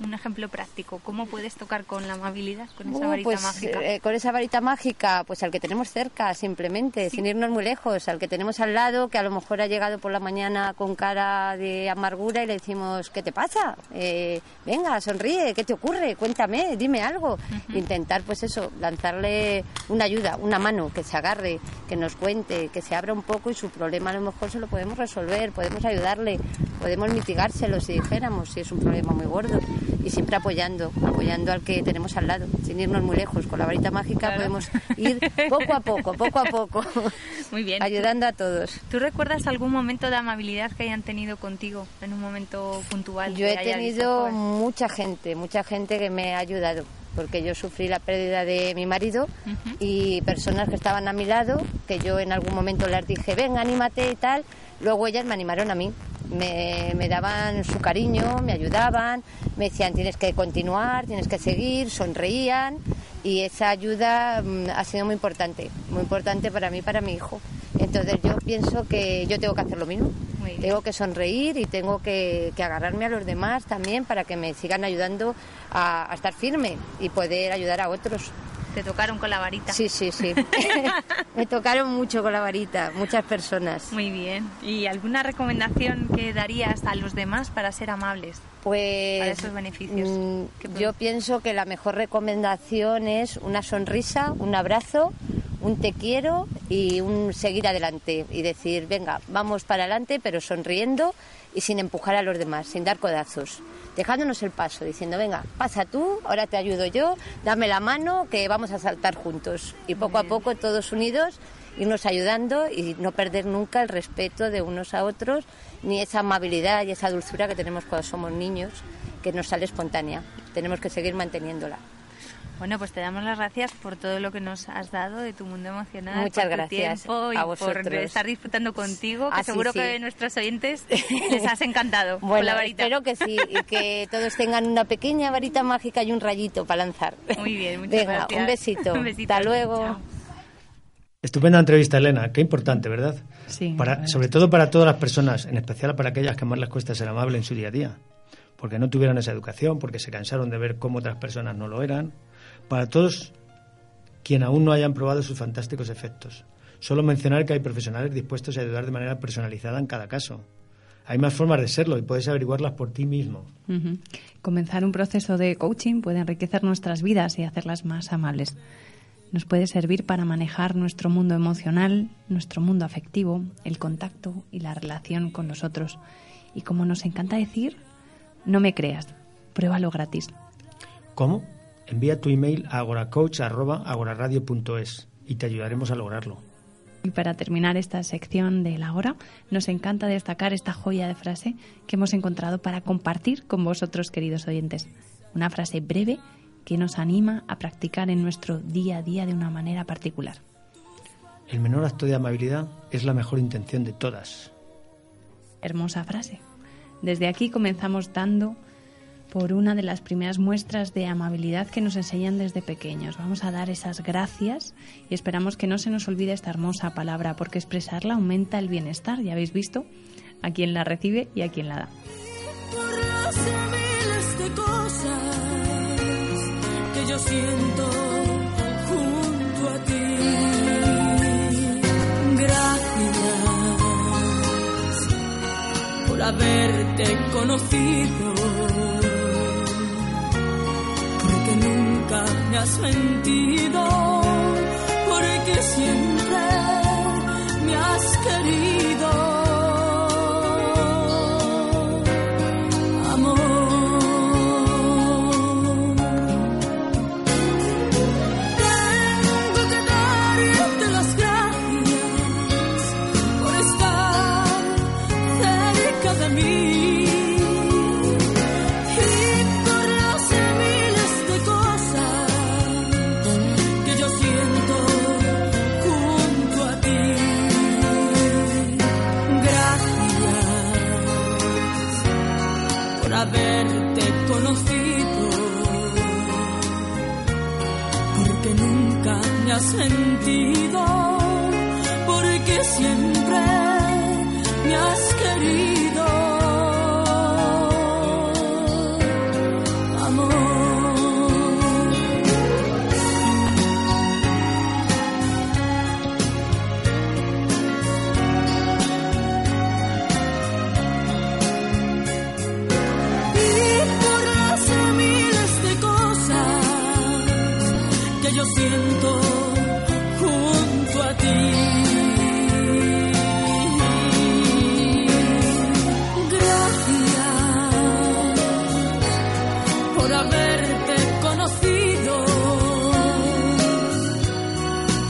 un ejemplo práctico. ¿Cómo puedes tocar con la amabilidad, con esa Uh, varita pues, mágica? eh, con esa varita mágica, pues al que tenemos cerca, simplemente, sin irnos muy lejos, al que tenemos al lado, que a lo mejor ha llegado por la mañana con cara de amargura y le decimos, ¿qué te pasa? Eh, venga, sonríe, ¿qué te ocurre? Cuéntame, dime algo. Intentar, pues eso, lanzarle una ayuda, una mano, que se agarre, que nos cuente, que se abra un poco y su problema a lo mejor se lo podemos resolver, podemos ayudarle, podemos mitigárselo si dijéramos, si es un problema muy gordo. Y siempre apoyando, apoyando al que tenemos al lado, sin irnos muy lejos. Con la varita mágica Claro. podemos ir poco a poco, poco a poco, Muy bien. ayudando a todos. ¿Tú recuerdas algún momento de amabilidad que hayan tenido contigo en un momento puntual? Yo he tenido mucha gente, mucha gente que me ha ayudado, porque yo sufrí la pérdida de mi marido Ujú. y personas que estaban a mi lado, que yo en algún momento les dije, ven, anímate y tal, luego ellas me animaron a mí. Me, me daban su cariño, me ayudaban, me decían tienes que continuar, tienes que seguir, sonreían y esa ayuda mm, ha sido muy importante, muy importante para mí, para mi hijo. Entonces yo pienso que yo tengo que hacer lo mismo. Tengo que sonreír y tengo que, que agarrarme a los demás también para que me sigan ayudando a, a estar firme y poder ayudar a otros. Te tocaron con la varita. Sí, sí, sí. me tocaron mucho con la varita, muchas personas. Muy bien. ¿Y alguna recomendación que darías a los demás para ser amables? Pues Para esos beneficios. mm, ¿Qué yo pienso que la mejor recomendación es una sonrisa, un abrazo, un te quiero y un seguir adelante y decir, venga, vamos para adelante, pero sonriendo y sin empujar a los demás, sin dar codazos, dejándonos el paso, diciendo, venga, pasa tú, ahora te ayudo yo, dame la mano, que vamos a saltar juntos. Y poco a poco, todos unidos, irnos ayudando y no perder nunca el respeto de unos a otros, ni esa amabilidad y esa dulzura que tenemos cuando somos niños, que nos sale espontánea. Tenemos que seguir manteniéndola. Bueno, pues te damos las gracias por todo lo que nos has dado de tu mundo emocional. Muchas por tu gracias tiempo y a por vosotros. estar disfrutando contigo, que Ah, seguro sí. que a nuestros oyentes les has encantado con Bueno, la varita. espero que sí y que todos tengan una pequeña varita mágica y un rayito para lanzar. Muy bien, muchas Venga, gracias. un besito. Un besito. Hasta luego. Chao. Estupenda entrevista, Elena. Qué importante, ¿verdad? Sí, Para, sobre todo para todas las personas, en especial para aquellas que más les cuesta ser amable en su día a día. Porque no tuvieron esa educación, porque se cansaron de ver cómo otras personas no lo eran. Para todos quien aún no hayan probado sus fantásticos efectos. Solo mencionar que hay profesionales dispuestos a ayudar de manera personalizada en cada caso. Hay más formas de serlo y puedes averiguarlas por ti mismo. Comenzar un proceso de coaching puede enriquecer nuestras vidas y hacerlas más amables. Nos puede servir para manejar nuestro mundo emocional, nuestro mundo afectivo, el contacto y la relación con los otros. Y como nos encanta decir, no me creas, pruébalo gratis. ¿Cómo? Envía tu email a agoracoach.agoraradio.es y te ayudaremos a lograrlo. Y para terminar esta sección de la hora, nos encanta destacar esta joya de frase que hemos encontrado para compartir con vosotros, queridos oyentes. Una frase breve que nos anima a practicar en nuestro día a día de una manera particular. El menor acto de amabilidad es la mejor intención de todas. Hermosa frase. Desde aquí comenzamos dando por una de las primeras muestras de amabilidad que nos enseñan desde pequeños. Vamos a dar esas gracias y esperamos que no se nos olvide esta hermosa palabra porque expresarla aumenta el bienestar, ya habéis visto, a quien la recibe y a quien la da. miles de cosas que yo siento. Gracias por haberte conocido, has mentido, porque siempre me has querido. Has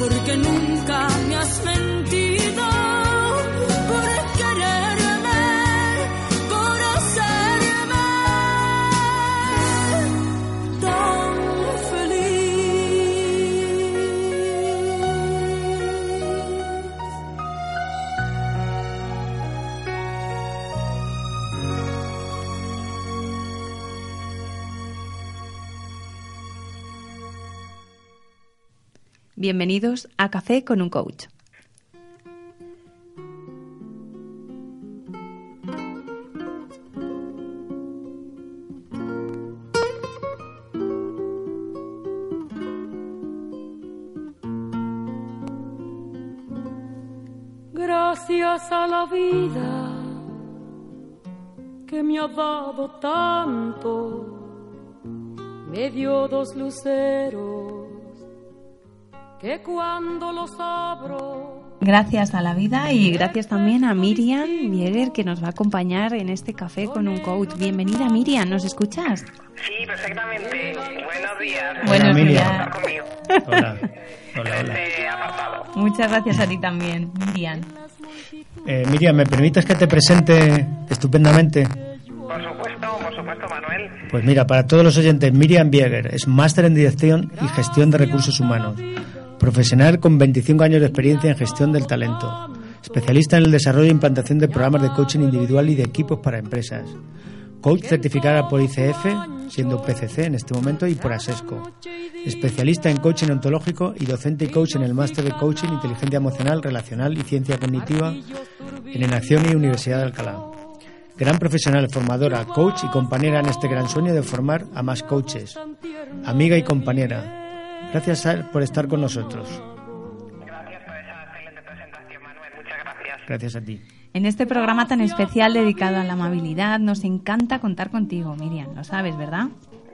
porque nunca me has mentido, Bienvenidos a Café con un Coach. Gracias a la vida que me ha dado tanto, me dio dos luceros que cuando los abro Gracias a la vida y gracias también a Miriam Bieger que nos va a acompañar en este café con un coach. Bienvenida Miriam, ¿nos escuchas? Sí, perfectamente. Buenos días. Buenos Miriam. días. Hola. Hola. Muchas gracias a ti también, Miriam. Eh, Miriam, ¿me permites que te presente estupendamente? Por supuesto, por supuesto, Manuel. Pues mira, para todos los oyentes, Miriam Bieger es máster en Dirección y Gestión de Recursos Humanos, profesional con 25 años de experiencia en gestión del talento, especialista en el desarrollo e implantación de programas de coaching individual y de equipos para empresas, coach certificada por ICF, siendo PCC en este momento, y por ASESCO, especialista en coaching ontológico y docente y coach en el máster de coaching, inteligencia emocional, relacional y ciencia cognitiva en Enacción y Universidad de Alcalá. Gran profesional, formadora, coach y compañera en este gran sueño de formar a más coaches. Amiga y compañera. Gracias por estar con nosotros. Gracias por esa excelente presentación, Manuel. Muchas gracias. Gracias a ti. En este programa tan especial dedicado a la amabilidad nos encanta contar contigo, Miriam, lo sabes, ¿verdad?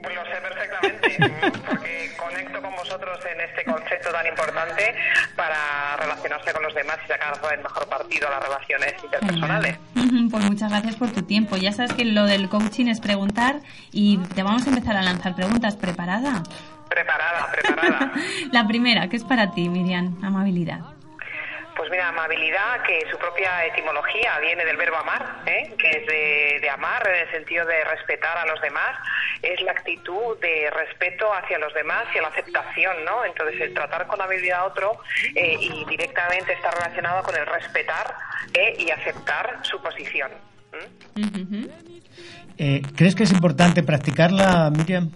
Pues lo sé perfectamente, porque conecto con vosotros en este concepto tan importante para relacionarse con los demás y sacar el mejor partido a las relaciones interpersonales. Pues muchas gracias por tu tiempo. Ya sabes que lo del coaching es preguntar y te vamos a empezar a lanzar preguntas. ¿Preparada? Preparada, preparada. La primera, ¿qué es para ti, Miriam? Amabilidad. Pues mira, amabilidad, que su propia etimología viene del verbo amar, ¿eh? que es de, de amar en el sentido de respetar a los demás, es la actitud de respeto hacia los demás y a la aceptación, ¿no? Entonces, el tratar con amabilidad a otro eh, y directamente está relacionado con el respetar ¿eh? y aceptar su posición. ¿m? Eh, ¿Crees que es importante practicarla, Miriam?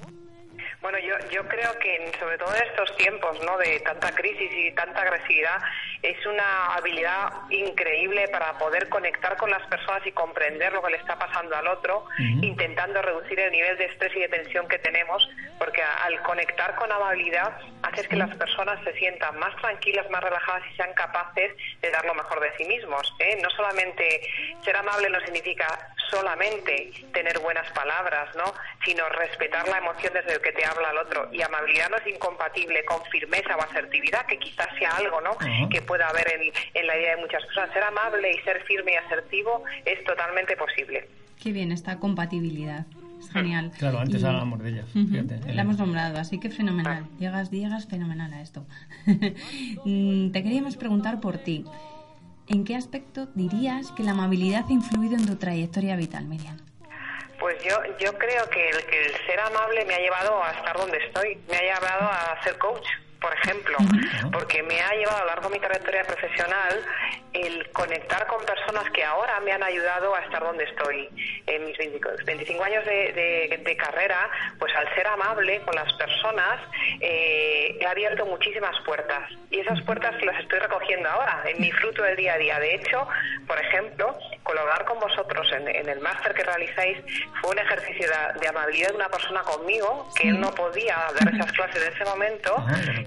Bueno, yo, yo creo que en- sobre todo en estos tiempos ¿no? de tanta crisis y tanta agresividad es una habilidad increíble para poder conectar con las personas y comprender lo que le está pasando al otro, intentando reducir el nivel de estrés y de tensión que tenemos, porque al conectar con amabilidad haces que las personas se sientan más tranquilas, más relajadas y sean capaces de dar lo mejor de sí mismos. ¿eh? No solamente ser amable no significa solamente tener buenas palabras, ¿no? sino respetar la emoción desde el que te habla el otro. Y amabilidad no es incompatible con firmeza o asertividad, que quizás sea algo ¿no? Que pueda haber en, en la idea de muchas personas. Ser amable y ser firme y asertivo es totalmente posible. Qué bien, esta compatibilidad. Es genial. Claro, antes Y- hablábamos de ella. Ujú, Fíjate, La hemos nombrado, así que fenomenal. Llegas, llegas fenomenal a esto. Mm, Te queríamos preguntar por ti. ¿En qué aspecto dirías que la amabilidad ha influido en tu trayectoria vital, Miriam? Pues yo, yo creo que el, que el ser amable me ha llevado a estar donde estoy, me ha llevado a ser coach, por ejemplo, porque me ha llevado a lo largo de mi trayectoria profesional el conectar con personas que ahora me han ayudado a estar donde estoy. En mis 25, 25 años de, de- de carrera, pues al ser amable con las personas, eh, he abierto muchísimas puertas. Y esas puertas las estoy recogiendo ahora en mi fruto del día a día. De hecho, por ejemplo, colaborar con vosotros en, en el máster que realizáis fue un ejercicio de, de amabilidad de una persona conmigo que él no podía dar esas clases en ese momento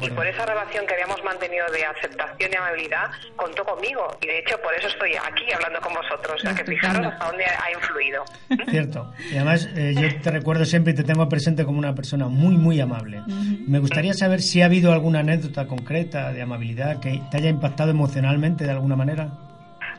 y por esa relación que habíamos mantenido de aceptación y amabilidad contó conmigo y de hecho por eso estoy aquí hablando con vosotros. O sea que fijaros hasta dónde ha influido. Cierto. Y además, eh, yo te recuerdo siempre y te tengo presente como una persona muy, muy amable. Me gustaría saber si ha habido alguna anécdota concreta de amabilidad que te haya impactado emocionalmente de alguna manera.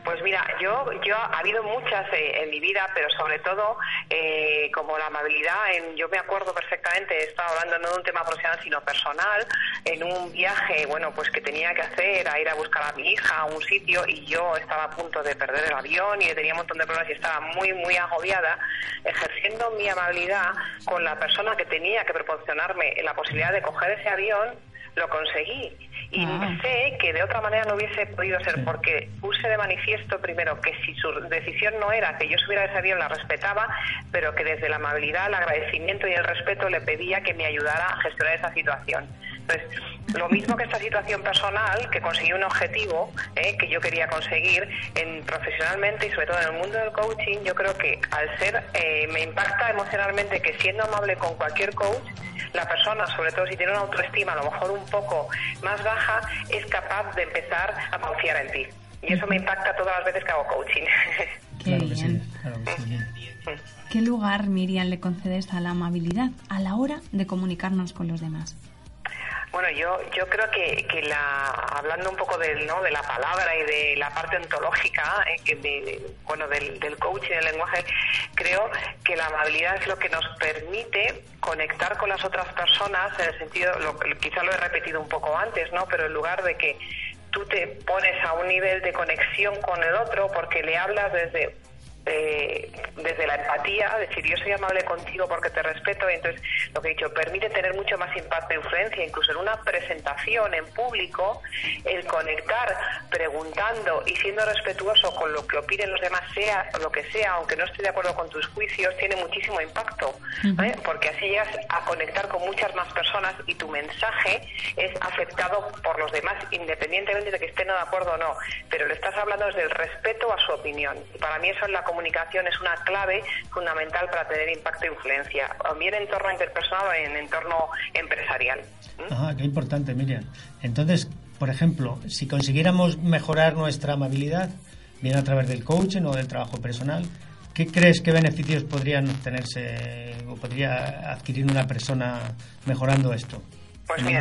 Pues mira, yo, yo ha habido muchas eh, en mi vida, pero sobre todo eh, como la amabilidad, en, yo me acuerdo perfectamente, he estado hablando no de un tema profesional sino personal, en un viaje, bueno, pues que tenía que hacer, a ir a buscar a mi hija a un sitio y yo estaba a punto de perder el avión y tenía un montón de problemas y estaba muy, muy agobiada, ejerciendo mi amabilidad con la persona que tenía que proporcionarme la posibilidad de coger ese avión, lo conseguí. Y Ah. sé que de otra manera no hubiese podido ser porque puse de manifiesto primero que si su decisión no era que yo subiera ese avión la respetaba, pero que desde la amabilidad, el agradecimiento y el respeto le pedía que me ayudara a gestionar esa situación. Entonces, lo mismo que esta situación personal, que conseguí un objetivo eh, que yo quería conseguir en, profesionalmente y sobre todo en el mundo del coaching, yo creo que al ser, eh, me impacta emocionalmente que siendo amable con cualquier coach, la persona, sobre todo si tiene una autoestima a lo mejor un poco más baja, es capaz de empezar a confiar en ti. Y eso me impacta todas las veces que hago coaching. Qué claro que bien. sí, claro que sí. ¿Qué lugar, Miriam, le concedes a la amabilidad a la hora de comunicarnos con los demás? Bueno, yo, yo creo que, que la, hablando un poco del, ¿no? de la palabra y de la parte ontológica, eh, bueno, del, del coaching, del lenguaje, creo que la amabilidad es lo que nos permite conectar con las otras personas en el sentido, lo, quizá lo he repetido un poco antes, ¿no? Pero en lugar de que tú te pones a un nivel de conexión con el otro porque le hablas desde eh, desde la empatía, decir yo soy amable contigo porque te respeto, y entonces lo que he dicho, permite tener mucho más impacto e influencia, incluso en una presentación en público, el conectar preguntando y siendo respetuoso con lo que opinen los demás, sea lo que sea, aunque no esté de acuerdo con tus juicios, tiene muchísimo impacto, porque así llegas a conectar con muchas más personas y tu mensaje es aceptado por los demás, independientemente de que estén de acuerdo o no, pero le estás hablando desde el respeto a su opinión. Y para mí eso es la comunicación es una clave fundamental para tener impacto e influencia, bien en entorno interpersonal o en entorno empresarial. Ah, qué importante, Miriam. Entonces, por ejemplo, si consiguiéramos mejorar nuestra amabilidad, bien a través del coaching o del trabajo personal, ¿qué crees que beneficios podrían obtenerse o podría adquirir una persona mejorando esto? Pues mira,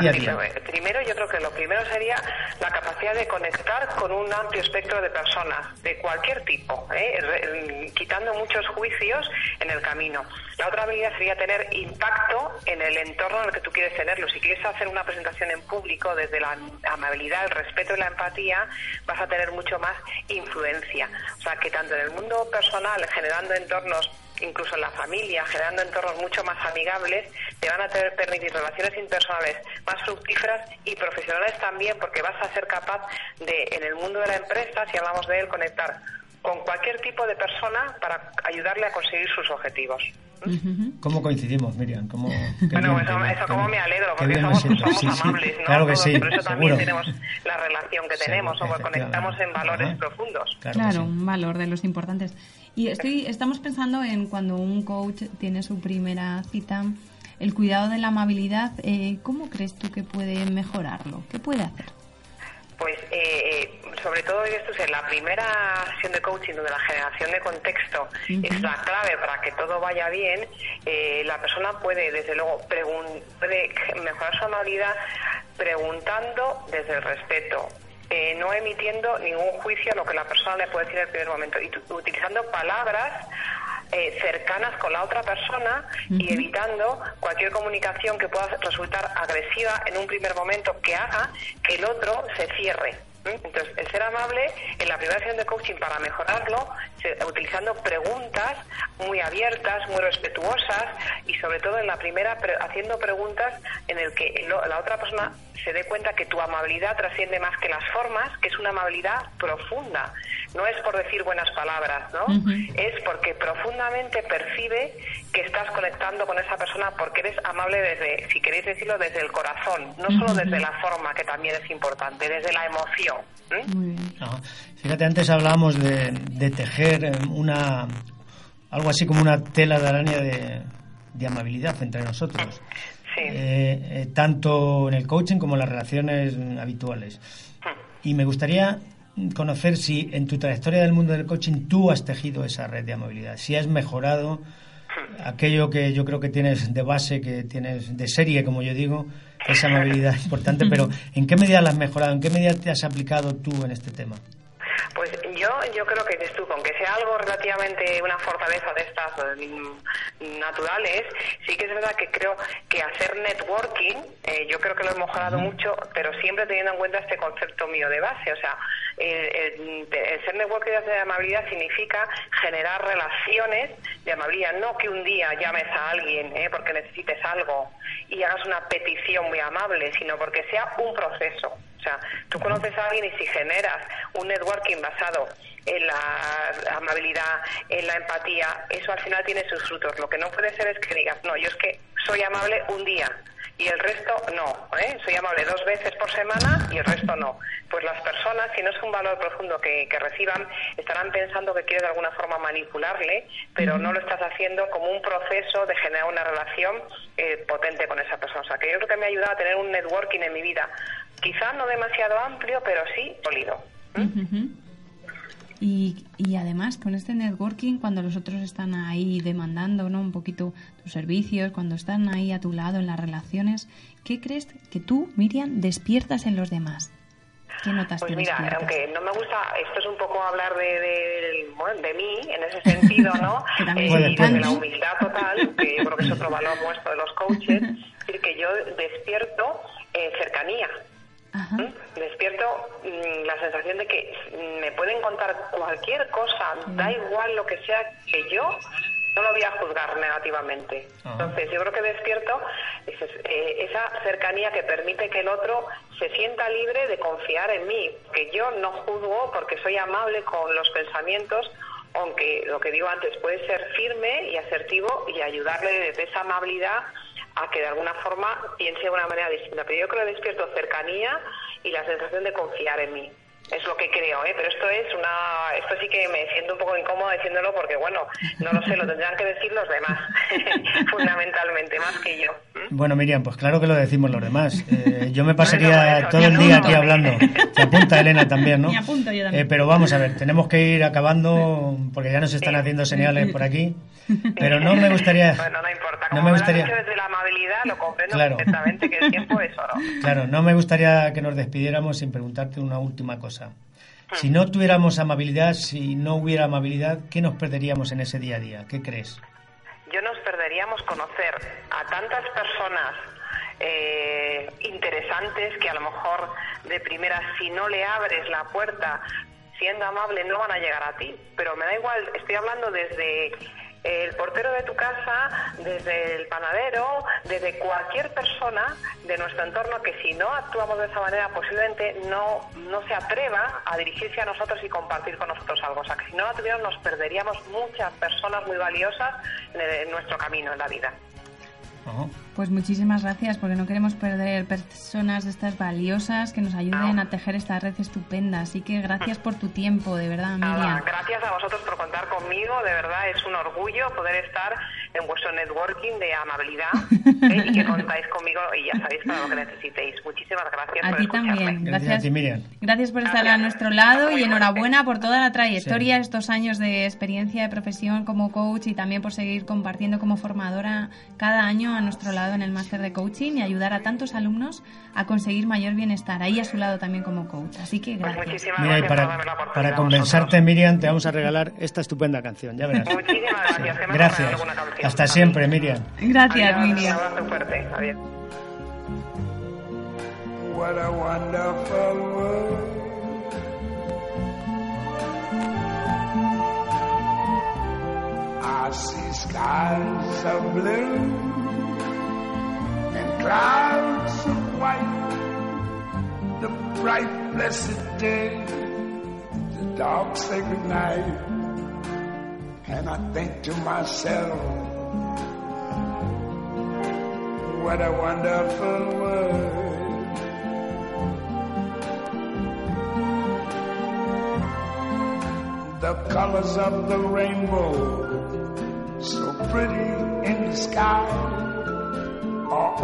primero yo creo que lo primero sería la capacidad de conectar con un amplio espectro de personas, de cualquier tipo, ¿eh? quitando muchos juicios en el camino. La otra habilidad sería tener impacto en el entorno en el que tú quieres tenerlo. Si quieres hacer una presentación en público desde la amabilidad, el respeto y la empatía, vas a tener mucho más influencia. O sea, que tanto en el mundo personal, generando entornos incluso en la familia, generando entornos mucho más amigables, te van a tener, permitir relaciones interpersonales más fructíferas y profesionales también, porque vas a ser capaz de, en el mundo de la empresa, si hablamos de él, conectar con cualquier tipo de persona para ayudarle a conseguir sus objetivos. ¿Cómo coincidimos, Miriam? ¿Cómo, bueno, eso, como me alegro, porque somos, somos amables, ¿no? Claro que sí, Por eso también tenemos la relación que tenemos, o conectamos en valores profundos. Claro, un valor de los importantes. Y estoy, estamos pensando en cuando un coach tiene su primera cita, el cuidado de la amabilidad, eh, ¿cómo crees tú que puede mejorarlo? ¿Qué puede hacer? Pues eh, sobre todo esto es en la primera sesión de coaching donde la generación de contexto es la clave para que todo vaya bien, eh, la persona puede desde luego puede mejorar su amabilidad preguntando desde el respeto, eh, no emitiendo ningún juicio a lo que la persona le puede decir en el primer momento y utilizando palabras eh, cercanas con la otra persona y evitando cualquier comunicación que pueda resultar agresiva en un primer momento que haga que el otro se cierre. Entonces, el ser amable en la primera de coaching para mejorarlo, utilizando preguntas muy abiertas, muy respetuosas y sobre todo en la primera haciendo preguntas en el que la otra persona se dé cuenta que tu amabilidad trasciende más que las formas, que es una amabilidad profunda. No es por decir buenas palabras, ¿no? Es porque profundamente percibe que estás conectando con esa persona porque eres amable desde, si queréis decirlo, desde el corazón, no solo desde la forma, que también es importante, desde la emoción. Fíjate, antes hablábamos de, tejer eh, una algo así como una tela de araña de, amabilidad entre nosotros. Eh, eh, tanto en el coaching como en las relaciones habituales. Y me gustaría conocer si en tu trayectoria del mundo del coaching tú has tejido esa red de amabilidad, si has mejorado aquello que yo creo que tienes de base, que tienes de serie, como yo digo, esa amabilidad importante, pero ¿en qué medida la has mejorado? ¿En qué medida te has aplicado tú en este tema? Pues yo, yo creo que dices tú, con que sea algo relativamente una fortaleza de estas mm, naturales, sí que es verdad que creo que hacer networking, eh, yo creo que lo he mejorado mucho, pero siempre teniendo en cuenta este concepto mío de base. O sea, el, ser networking de amabilidad significa generar relaciones de amabilidad, no que un día llames a alguien eh, porque necesites algo y hagas una petición muy amable, sino porque sea un proceso sea, tú conoces a alguien y si generas un networking basado en la amabilidad, en la empatía, eso al final tiene sus frutos. Lo que no puede ser es que digas, no, yo es que soy amable un día y el resto no. ¿eh? Soy amable dos veces por semana y el resto no. Pues las personas, si no es un valor profundo que, reciban, estarán pensando que quieres de alguna forma manipularle, pero no lo estás haciendo como un proceso de generar una relación eh, potente con esa persona. O sea, que yo creo que me ha ayudado a tener un networking en mi vida Quizá no demasiado amplio, pero sí sólido. Y, y además con este networking, cuando los otros están ahí demandando ¿no? un poquito tus servicios, cuando están ahí a tu lado en las relaciones, ¿qué crees que tú, Miriam, despiertas en los demás? ¿Qué notas Pues que mira, despiertas? aunque no me gusta, esto es un poco hablar de, de, bueno, de mí en ese sentido, ¿no? Eh, y de la humildad total, que yo creo que es otro valor nuestro de los coaches, es decir, que yo despierto eh, cercanía. Ajá. Despierto mm, la sensación de que me pueden contar cualquier cosa, da igual lo que sea, que yo no lo voy a juzgar negativamente. Entonces, yo creo que despierto eh, esa cercanía que permite que el otro se sienta libre de confiar en mí, que yo no juzgo porque soy amable con los pensamientos, aunque lo que digo antes puede ser firme y asertivo y ayudarle desde esa amabilidad a que de alguna forma piense de una manera distinta. Pero yo creo que despierto cercanía y la sensación de confiar en mí. Es lo que creo, ¿eh? pero esto es una, esto sí que me siento un poco incómoda diciéndolo porque bueno, no lo sé, lo tendrán que decir los demás, fundamentalmente, más que yo. Bueno, Miriam, pues claro que lo decimos los demás. Eh, yo me pasaría todo el día aquí hablando. Se apunta Elena también, ¿no? Me apunto yo también. Eh, pero vamos a ver, tenemos que ir acabando porque ya nos están haciendo señales por aquí. Pero no me gustaría... Bueno, no importa, no como me me lo has gustaría- dicho desde la amabilidad, lo comprendo Claro. perfectamente que el tiempo es oro. Claro, no me gustaría que nos despidiéramos sin preguntarte una última cosa. Si no tuviéramos amabilidad, si no hubiera amabilidad, ¿qué nos perderíamos en ese día a día? ¿Qué crees? yo nos perderíamos conocer a tantas personas eh, interesantes que a lo mejor de primera si no le abres la puerta siendo amable no van a llegar a ti pero me da igual estoy hablando desde el portero de tu casa desde el panadero desde cualquier persona de nuestro entorno que si no actuamos de esa manera posiblemente no no se atreva a dirigirse a nosotros y compartir con nosotros algo. O sea que si no la tuviéramos nos perderíamos muchas personas muy valiosas en, en nuestro camino en la vida Ajá. Pues muchísimas gracias, porque no queremos perder personas de estas valiosas que nos ayuden a tejer esta red estupenda. Así que gracias por tu tiempo, de verdad, Nada, Miriam. gracias a vosotros por contar conmigo, de verdad es un orgullo poder estar en vuestro networking de amabilidad ¿eh? y que contáis conmigo y ya sabéis para lo que necesitéis. Muchísimas gracias A por ti escucharme. también. Gracias a Gracias, ti, Miriam. gracias por estar a nuestro lado y enhorabuena por toda la trayectoria, Sí. estos años de experiencia de profesión como coach y también por seguir compartiendo como formadora cada año a nuestro lado en el máster de coaching y ayudar a tantos alumnos a conseguir mayor bienestar. Ahí a su lado también como coach. Así que Pues gracias. Mira, y para, para compensarte. Miriam, te vamos a regalar esta estupenda canción, ya verás. Muchísimas gracias. Gracias. Hasta siempre, Miriam. Gracias, Adiós, Un Miriam. abrazo fuerte. Adiós. What a wonderful world. I see skies of blue clouds of white. The bright, blessed day, the dark, sacred night. And I think to myself, what a wonderful world. the colors of the rainbow, so pretty in the sky,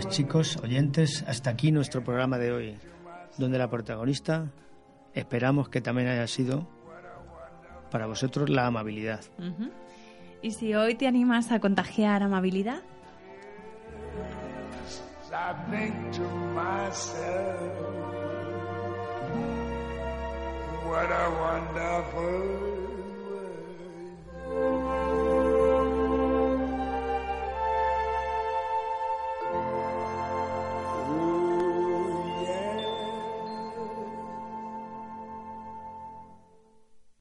Pues chicos, oyentes, hasta aquí nuestro programa de hoy, donde la protagonista esperamos que también haya sido para vosotros la amabilidad. Y si hoy te animas a contagiar amabilidad, what a wonderful